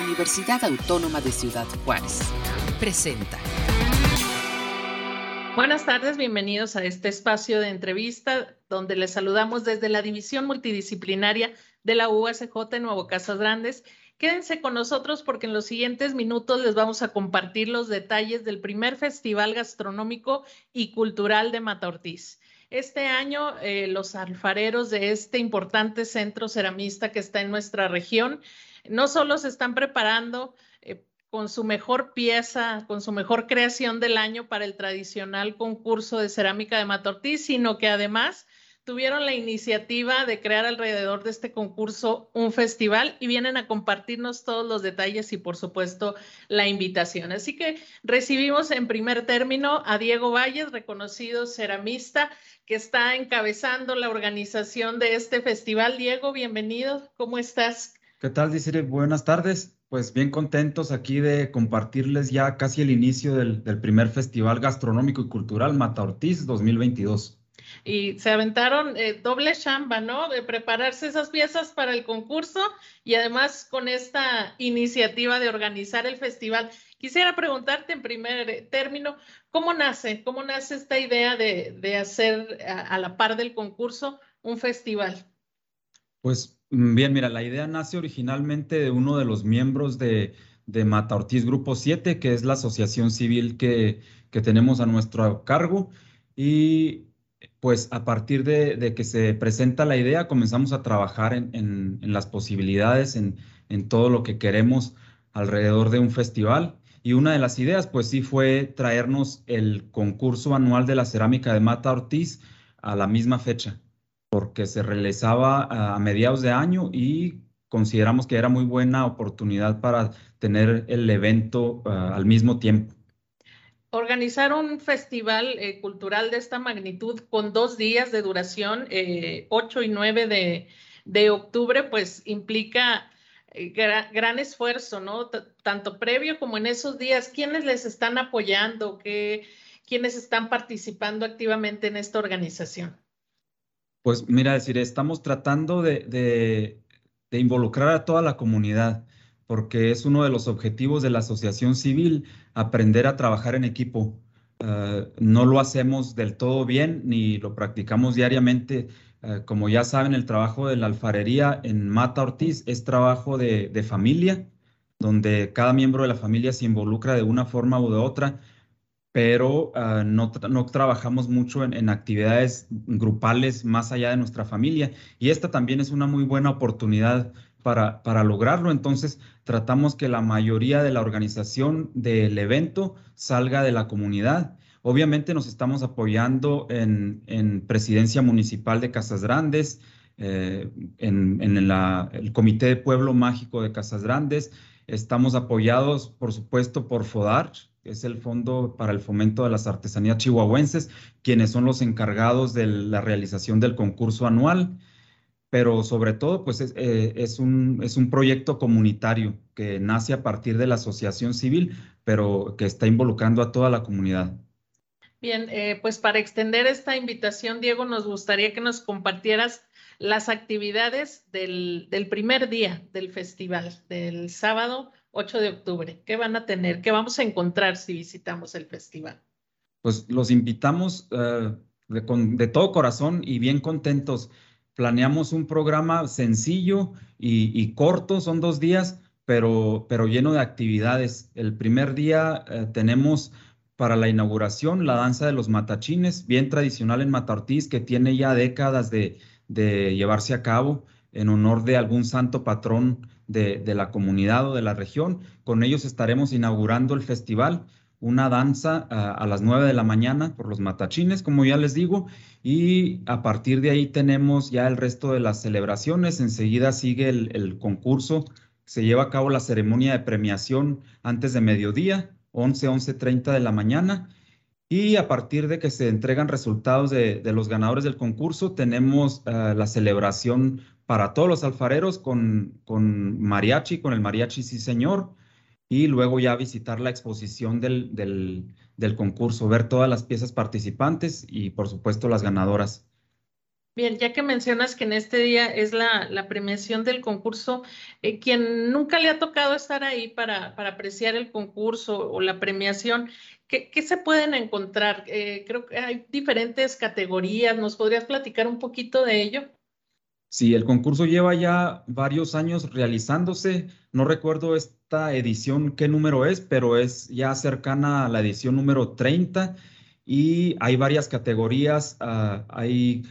Universidad Autónoma de Ciudad Juárez. Presenta. Buenas tardes, bienvenidos a este espacio de entrevista donde les saludamos desde la División Multidisciplinaria de la UACJ Nuevo Casas Grandes. Quédense con nosotros porque en los siguientes minutos les vamos a compartir los detalles del primer Festival Gastronómico y Cultural de Mata Ortiz. Este año, eh, los alfareros de este importante centro ceramista que está en nuestra región no solo se están preparando eh, con su mejor pieza, con su mejor creación del año para el tradicional concurso de cerámica de Matortí, sino que además tuvieron la iniciativa de crear alrededor de este concurso un festival y vienen a compartirnos todos los detalles y por supuesto la invitación. Así que recibimos en primer término a Diego Valles, reconocido ceramista, que está encabezando la organización de este festival. Diego, bienvenido. ¿Cómo estás? ¿Qué tal, Disire? Buenas tardes. Pues bien contentos aquí de compartirles ya casi el inicio del, primer Festival Gastronómico y Cultural Mata Ortiz 2022. Y se aventaron eh, doble chamba, ¿no? De prepararse esas piezas para el concurso y además con esta iniciativa de organizar el festival. Quisiera preguntarte en primer término, ¿cómo nace? ¿Cómo nace esta idea de, hacer a, la par del concurso un festival? Pues bien, mira, la idea nace originalmente de uno de los miembros de, de Mata Ortiz Grupo 7, que es la asociación civil que, tenemos a nuestro cargo. Y pues a partir de, que se presenta la idea, comenzamos a trabajar en, las posibilidades, en, en, todo lo que queremos alrededor de un festival. Y una de las ideas, pues sí, fue traernos el concurso anual de la cerámica de Mata Ortiz a la misma fecha, porque se realizaba a mediados de año y consideramos que era muy buena oportunidad para tener el evento ah, al mismo tiempo. Organizar un festival eh, cultural de esta magnitud con dos días de duración, 8 eh, y 9 de, de octubre, pues implica eh, gran, esfuerzo, ¿no? tanto previo como en esos días. ¿Quiénes les están apoyando? ¿Qué, ¿Quiénes están participando activamente en esta organización? Pues mira, decir, estamos tratando de, involucrar a toda la comunidad, porque es uno de los objetivos de la asociación civil, aprender a trabajar en equipo. Ah, no lo hacemos del todo bien ni lo practicamos diariamente eh, como ya saben, el trabajo de la alfarería en Mata Ortiz es trabajo de, familia, donde cada miembro de la familia se involucra de una forma u otra, pero eh, no, trabajamos mucho en, actividades grupales más allá de nuestra familia. Y esta también es una muy buena oportunidad para, para lograrlo. Entonces, tratamos que la mayoría de la organización del evento salga de la comunidad Obviamente nos estamos apoyando en, Presidencia Municipal de Casas Grandes, eh, en, el Comité de Pueblo Mágico de Casas Grandes. Estamos apoyados, por supuesto, por FODAR, es el Fondo para el Fomento de las Artesanías Chihuahuenses, quienes son los encargados de la realización del concurso anual. Pero sobre todo, pues es, eh, es, un, es un proyecto comunitario que nace a partir de la asociación civil, pero que está involucrando a toda la comunidad. Bien, eh, pues para extender esta invitación, Diego, nos gustaría que nos compartieras las actividades del, primer día del festival, del sábado 8 de octubre. ¿Qué van a tener? ¿Qué vamos a encontrar si visitamos el festival? Pues los invitamos eh, de, todo corazón y bien contentos. Planeamos un programa sencillo y, corto, son dos días, pero, pero lleno de actividades. El primer día eh, tenemos para la inauguración, la danza de los matachines, bien tradicional en Matartiz, que tiene ya décadas de, llevarse a cabo en honor de algún santo patrón de, la comunidad o de la región. Con ellos estaremos inaugurando el festival, una danza a, las 9 de la mañana por los matachines, como ya les digo, y a partir de ahí tenemos ya el resto de las celebraciones. Enseguida sigue el, concurso, se lleva a cabo la ceremonia de premiación antes de mediodía 11, 11.30 de la mañana. Y a partir de que se entregan resultados de, los ganadores del concurso, tenemos eh, la celebración para todos los alfareros con, con mariachi, con el mariachi sí señor, y luego ya visitar la exposición del, del concurso, ver todas las piezas participantes y por supuesto las ganadoras. Bien, ya que mencionas que en este día es la, premiación del concurso, eh, quien nunca le ha tocado estar ahí para, para apreciar el concurso o la premiación, ¿qué, se pueden encontrar? Eh, creo que hay diferentes categorías, ¿nos podrías platicar un poquito de ello? Sí, el concurso lleva ya varios años realizándose. No recuerdo esta edición qué número es, pero es ya cercana a la edición número 30 y hay varias categorías. Ah, hay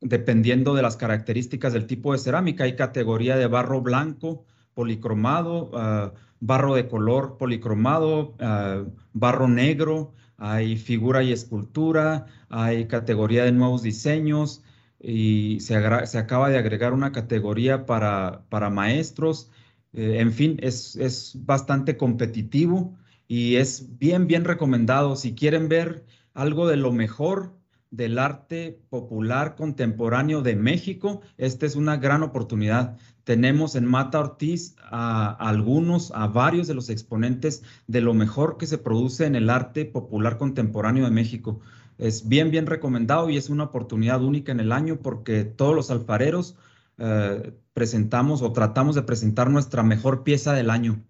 dependiendo de las características del tipo de cerámica. Hay categoría de barro blanco, policromado, ah, barro de color policromado, ah, barro negro, hay figura y escultura, hay categoría de nuevos diseños y se, acaba de agregar una categoría para, para maestros. Eh, en fin, es, es bastante competitivo y es bien, bien recomendado. Si quieren ver algo de lo mejor del arte popular contemporáneo de México, esta es una gran oportunidad. Tenemos en Mata Ortiz a, algunos, a varios de los exponentes de lo mejor que se produce en el arte popular contemporáneo de México. Es bien, bien recomendado y es una oportunidad única en el año porque todos los alfareros eh, presentamos o tratamos de presentar nuestra mejor pieza del año.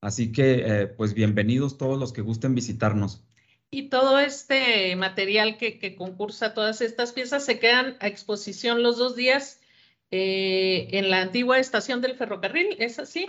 Así que, eh, pues bienvenidos todos los que gusten visitarnos. Y todo este material que, concursa, todas estas piezas, se quedan a exposición los dos días eh, en la antigua estación del ferrocarril, ¿es así?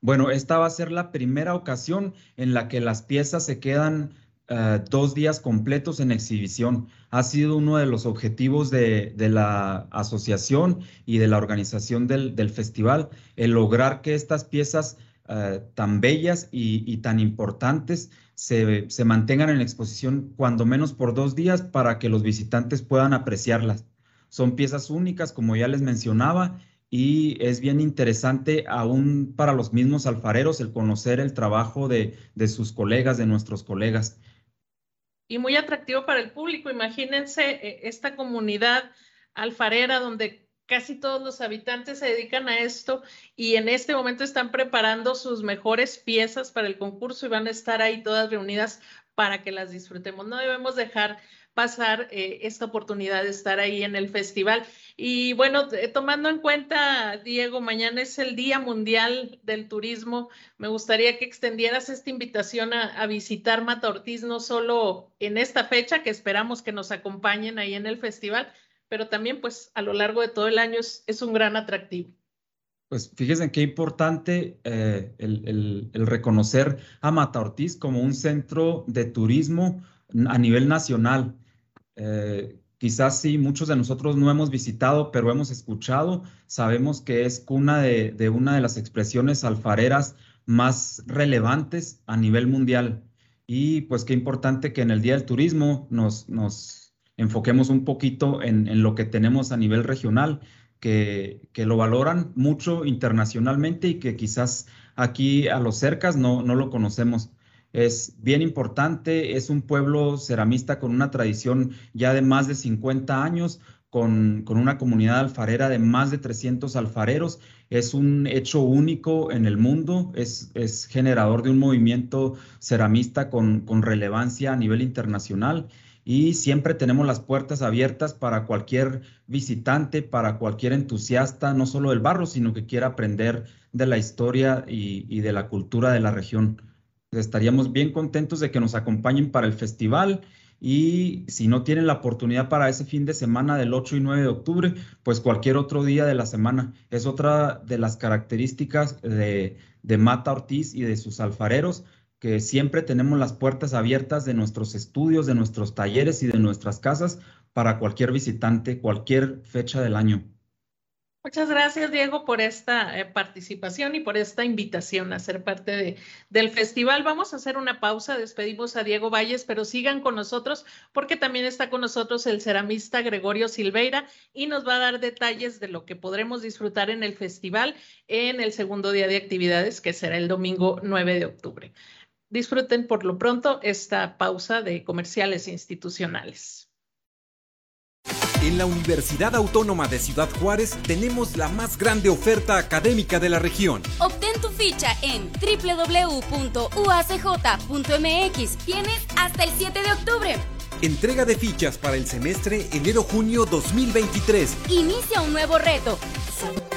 Bueno, esta va a ser la primera ocasión en la que las piezas se quedan eh, dos días completos en exhibición. Ha sido uno de los objetivos de, la asociación y de la organización del, festival, el lograr que estas piezas eh, tan bellas y tan importantes se, mantengan en exposición cuando menos por dos días para que los visitantes puedan apreciarlas. Son piezas únicas, como ya les mencionaba, y es bien interesante aún para los mismos alfareros el conocer el trabajo de, de sus colegas, de nuestros colegas. Y muy atractivo para el público. Imagínense eh, esta comunidad alfarera donde casi todos los habitantes se dedican a esto y en este momento están preparando sus mejores piezas para el concurso y van a estar ahí todas reunidas para que las disfrutemos. No debemos dejar pasar eh, esta oportunidad de estar ahí en el festival. Y bueno, tomando en cuenta, Diego, mañana es el Día Mundial del Turismo. Me gustaría que extendieras esta invitación a, a visitar Mata Ortiz, no solo en esta fecha, que esperamos que nos acompañen ahí en el festival, pero también pues a lo largo de todo el año es, un gran atractivo. Pues fíjense qué importante eh, el, reconocer a Mata Ortiz como un centro de turismo a nivel nacional. Eh, quizás sí, muchos de nosotros no hemos visitado, pero hemos escuchado, sabemos que es cuna de, una de las expresiones alfareras más relevantes a nivel mundial. Y pues qué importante que en el Día del Turismo nos, enfoquemos un poquito en, lo que tenemos a nivel regional, que, lo valoran mucho internacionalmente y que quizás aquí a los cercas no lo conocemos. Es bien importante, es un pueblo ceramista con una tradición ya de más de 50 años, con, con, una comunidad alfarera de más de 300 alfareros. Es un hecho único en el mundo, es, es generador de un movimiento ceramista con, con, relevancia a nivel internacional y siempre tenemos las puertas abiertas para cualquier visitante, para cualquier entusiasta, no solo del barro, sino que quiera aprender de la historia y, de la cultura de la región. Estaríamos bien contentos de que nos acompañen para el festival y si no tienen la oportunidad para ese fin de semana del 8 y 9 de octubre, pues cualquier otro día de la semana. Es otra de las características de, de Mata Ortiz y de sus alfareros, que siempre tenemos las puertas abiertas de nuestros estudios, de nuestros talleres y de nuestras casas para cualquier visitante, cualquier fecha del año. Muchas gracias, Diego, por esta eh, participación y por esta invitación a ser parte de, del festival. Vamos a hacer una pausa, despedimos a Diego Valles, pero sigan con nosotros porque también está con nosotros el ceramista Gregorio Silveira y nos va a dar detalles de lo que podremos disfrutar en el festival en el segundo día de actividades, que será el domingo 9 de octubre disfruten por lo pronto esta pausa de comerciales institucionales. En la Universidad Autónoma de Ciudad Juárez tenemos la más grande oferta académica de la región. Obtén tu ficha en www.uacj.mx. Tienes hasta el 7 de octubre. Entrega de fichas para el semestre enero-junio 2023. Inicia un nuevo reto.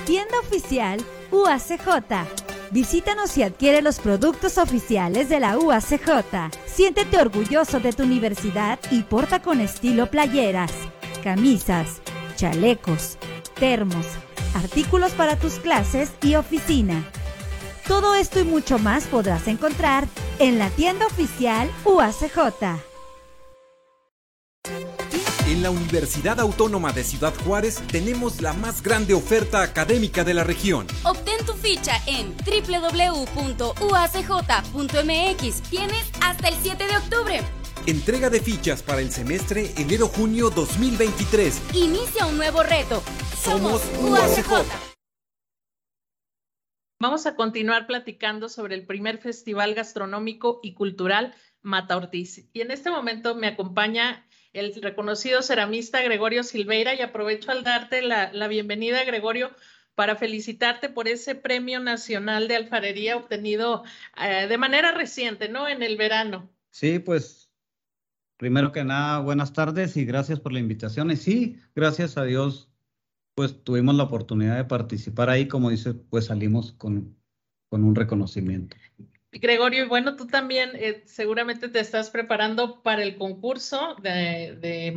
Tienda oficial UACJ. Visítanos y adquiere los productos oficiales de la UACJ. Siéntete orgulloso de tu universidad y porta con estilo playeras, camisas, chalecos, termos, artículos para tus clases y oficina. Todo esto y mucho más podrás encontrar en la tienda oficial UACJ. En la Universidad Autónoma de Ciudad Juárez tenemos la más grande oferta académica de la región. Obtén tu ficha en www.uacj.mx. Tienes hasta el 7 de octubre. Entrega de fichas para el semestre enero-junio 2023. Inicia un nuevo reto. Somos UACJ. Vamos a continuar platicando sobre el primer Festival Gastronómico y Cultural Mata Ortiz. Y en este momento me acompaña el reconocido ceramista Gregorio Silveira y aprovecho al darte la, la bienvenida, Gregorio, para felicitarte por ese Premio Nacional de Alfarería obtenido eh, de manera reciente, ¿no? En el verano. Sí, pues primero que nada, buenas tardes y gracias por la invitación. Y sí, gracias a Dios, pues tuvimos la oportunidad de participar ahí, como dice, pues salimos con, con un reconocimiento. Gregorio, y bueno, tú también eh, seguramente te estás preparando para el concurso de, de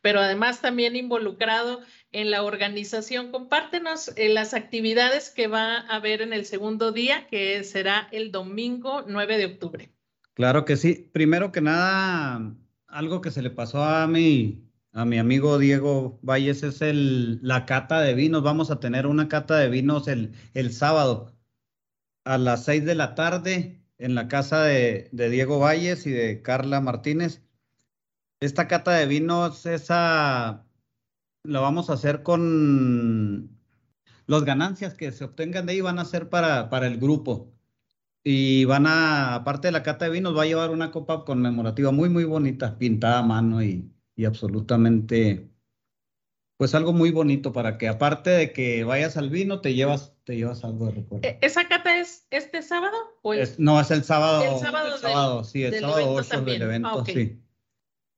pero además también involucrado en la organización. Compártenos eh, las actividades que va a haber en el segundo día, que será el domingo 9 de octubre. Claro que sí. Primero que nada, algo que se le pasó a mi, a mi amigo Diego Valles es el, la cata de vinos. Vamos a tener una cata de vinos el, el sábado a las seis de la tarde en la casa de, de, Diego Valles y de Carla Martínez. Esta cata de vinos, esa la vamos a hacer con las ganancias que se obtengan de ahí van a ser para, para el grupo. Y van a, aparte de la cata de vinos, va a llevar una copa conmemorativa muy, muy bonita, pintada a mano y, y absolutamente pues algo muy bonito para que aparte de que vayas al vino, te llevas, te llevas algo de recuerdo. ¿Esa cata es este sábado? O es, es, no, es el sábado. El sábado, el sábado del, sí, el sábado 8 del evento, ah, okay. sí.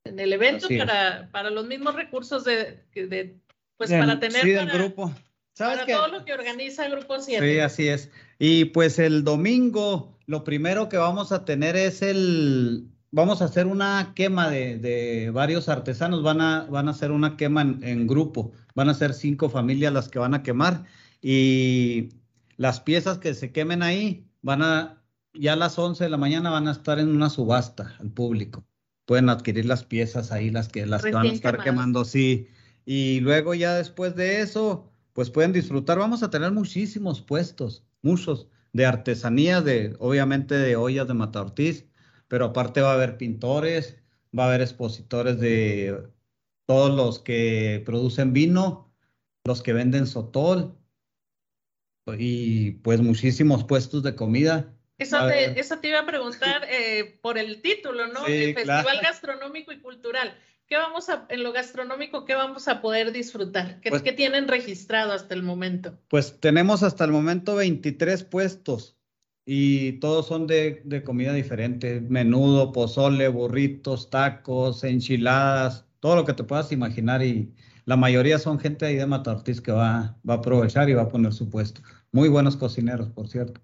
En el evento para, para, los mismos recursos de, de pues Bien, para tener sí, para, del grupo. ¿Sabes para que, todo lo que organiza el Grupo 7. Sí, así es. Y pues el domingo, lo primero que vamos a tener es el, vamos a hacer una quema de, de, varios artesanos, van a, van a hacer una quema en, en, grupo, van a ser cinco familias las que van a quemar y las piezas que se quemen ahí van a, ya a las 11 de la mañana van a estar en una subasta al público. Pueden adquirir las piezas ahí, las que, las que van a estar quemadas. quemando, sí. Y luego ya después de eso, pues pueden disfrutar. Vamos a tener muchísimos puestos, muchos, de artesanía, de, obviamente de ollas de Mata Ortiz, pero aparte va a haber pintores, va a haber expositores de todos los que producen vino, los que venden sotol y pues muchísimos puestos de comida. Eso te, eso te iba a preguntar eh, por el título, ¿no? Sí, el Festival claro. Gastronómico y Cultural. ¿Qué vamos a, en lo gastronómico, qué vamos a poder disfrutar? ¿Qué, Pues- qué tienen registrado hasta el momento? Pues tenemos hasta el momento 23 puestos y todos son de, de comida diferente, menudo, pozole, burritos, tacos, enchiladas, todo lo que te puedas imaginar y la mayoría son gente ahí de Mata Ortiz que va, va a aprovechar y va a poner su puesto. Muy buenos cocineros, por cierto.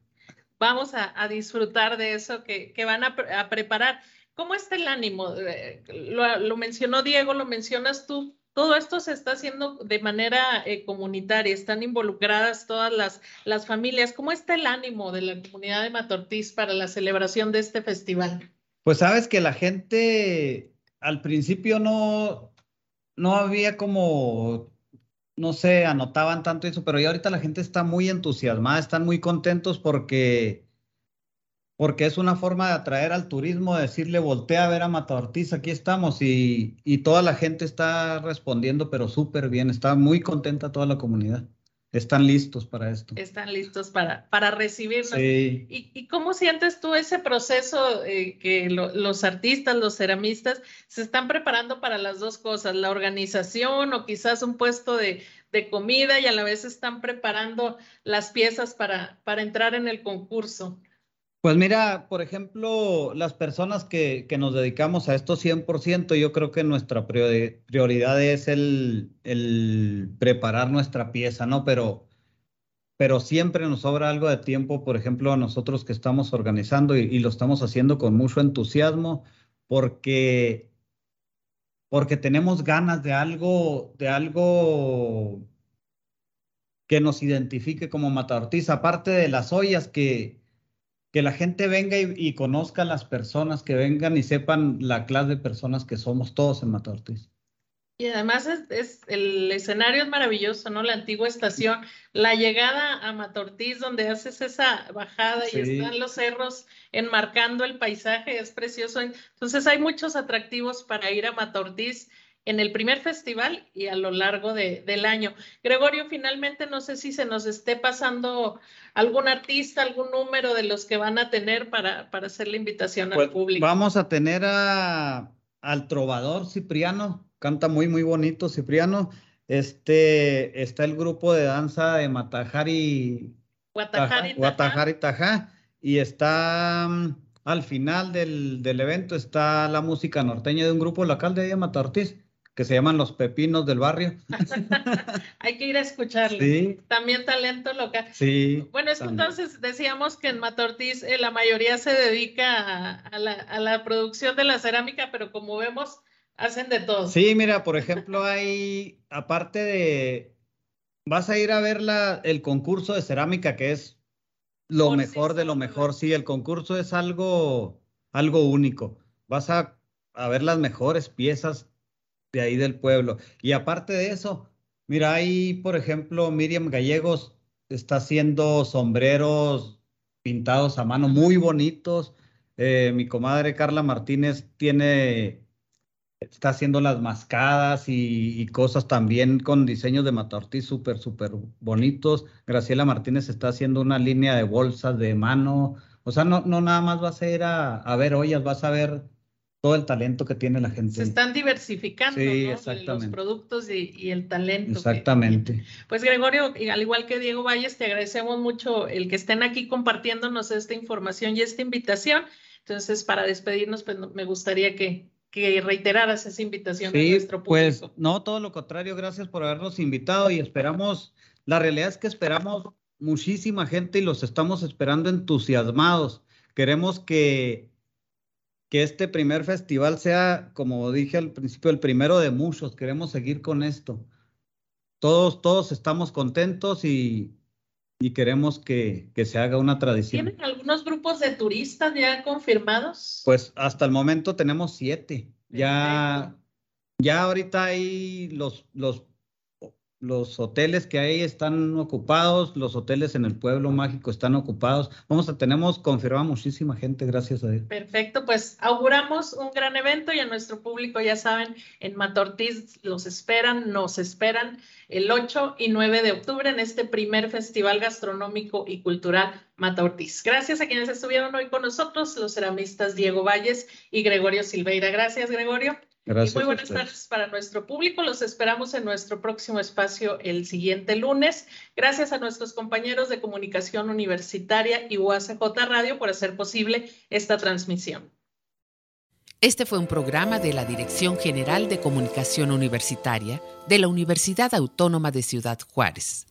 Vamos a, a disfrutar de eso que, que van a, a preparar. ¿Cómo está el ánimo? Eh, Lo, mencionó Diego, lo mencionas tú. Todo esto se está haciendo de manera eh, comunitaria, están involucradas todas las, las familias. ¿Cómo está el ánimo de la comunidad de Matortiz para la celebración de este festival? Pues sabes que la gente al principio no, no había como, no sé, anotaban tanto eso, pero ya ahorita la gente está muy entusiasmada, están muy contentos porque, porque es una forma de atraer al turismo, de decirle, voltea a ver a Mata Ortiz, aquí estamos, y, y toda la gente está respondiendo, pero súper bien, está muy contenta toda la comunidad. Están listos para esto. Están listos para, para recibirnos. Sí. ¿Y, y cómo sientes tú ese proceso eh, que lo- los artistas, los ceramistas se están preparando para las dos cosas, la organización o quizás un puesto de, de comida y a la vez están preparando las piezas para, para entrar en el concurso? Pues mira, por ejemplo, las personas que, que nos dedicamos a esto 100%, yo creo que nuestra prioridad es el, preparar nuestra pieza, ¿no? Pero, pero siempre nos sobra algo de tiempo, por ejemplo, a nosotros que estamos organizando y, lo estamos haciendo con mucho entusiasmo, porque, porque tenemos ganas de algo, de algo que nos identifique como Mata aparte de las ollas que que la gente venga y, conozca a las personas, que vengan y sepan la clase de personas que somos todos en Matortiz. Y además es, el escenario es maravilloso, ¿no? La antigua estación, la llegada a Matortiz, donde haces esa bajada y están los cerros enmarcando el paisaje, es precioso. Entonces hay muchos atractivos para ir a Matortiz en el primer festival y a lo largo del año. Gregorio, finalmente no sé si se nos esté pasando algún artista, algún número de los que van a tener para, para hacer la invitación al pues, público. Vamos a tener a, al trovador Cipriano, canta muy, muy bonito Cipriano. Este, está el grupo de danza de Matajari, Guatajari, Tajá, y está mm, al final del, del, evento está la música norteña de un grupo local de Mata Ortiz que se llaman Los Pepinos del Barrio. Hay que ir a escucharlo. Sí. También talento local. Sí. Bueno, es que entonces decíamos que en Matortiz eh, la mayoría se dedica a, la, producción de la cerámica, pero como vemos, hacen de todo. Sí, mira, por ejemplo, hay, aparte de, vas a ir a ver la, el concurso de cerámica, que es lo mejor de lo mejor. Sí, el concurso es algo, algo único. Vas a, a ver las mejores piezas de ahí del pueblo. Y aparte de eso, mira, ahí, por ejemplo, Miriam Gallegos está haciendo sombreros pintados a mano muy bonitos. Eh, mi comadre Carla Martínez tiene, está haciendo las mascadas y, cosas también con diseños de Matortí súper, súper bonitos. Graciela Martínez está haciendo una línea de bolsas de mano. O sea, no, no nada más vas a ir a, a ver ollas, vas a ver todo el talento que tiene la gente. Se están diversificando los productos y, el talento. Exactamente. Pues Gregorio, al igual que Diego Valles, te agradecemos mucho el que estén aquí compartiéndonos esta información y esta invitación. Entonces, para despedirnos, pues me gustaría que, que reiteraras esa invitación a nuestro pues, público. Pues no, todo lo contrario, gracias por habernos invitado y esperamos, la realidad es que esperamos muchísima gente y los estamos esperando entusiasmados. Queremos que que este primer festival sea, como dije al principio, el primero de muchos. Queremos seguir con esto. Todos, todos estamos contentos y, y queremos que, que, se haga una tradición. ¿Tienen algunos grupos de turistas ya confirmados? Pues hasta el momento tenemos siete. Ya, ya ahorita hay los, los los hoteles que hay están ocupados, los hoteles en el pueblo mágico están ocupados. Vamos a tenemos confirmada muchísima gente, gracias a Dios. Perfecto, pues auguramos un gran evento y a nuestro público, ya saben, en Matortiz los esperan, nos esperan el 8 y 9 de octubre en este primer festival gastronómico y cultural Matortiz. Gracias a quienes estuvieron hoy con nosotros, los ceramistas Diego Valles y Gregorio Silveira. Gracias, Gregorio. Gracias. muy buenas tardes para nuestro público. Los esperamos en nuestro próximo espacio el siguiente lunes. Gracias a nuestros compañeros de comunicación universitaria y UACJ Radio por hacer posible esta transmisión. Este fue un programa de la Dirección General de Comunicación Universitaria de la Universidad Autónoma de Ciudad Juárez.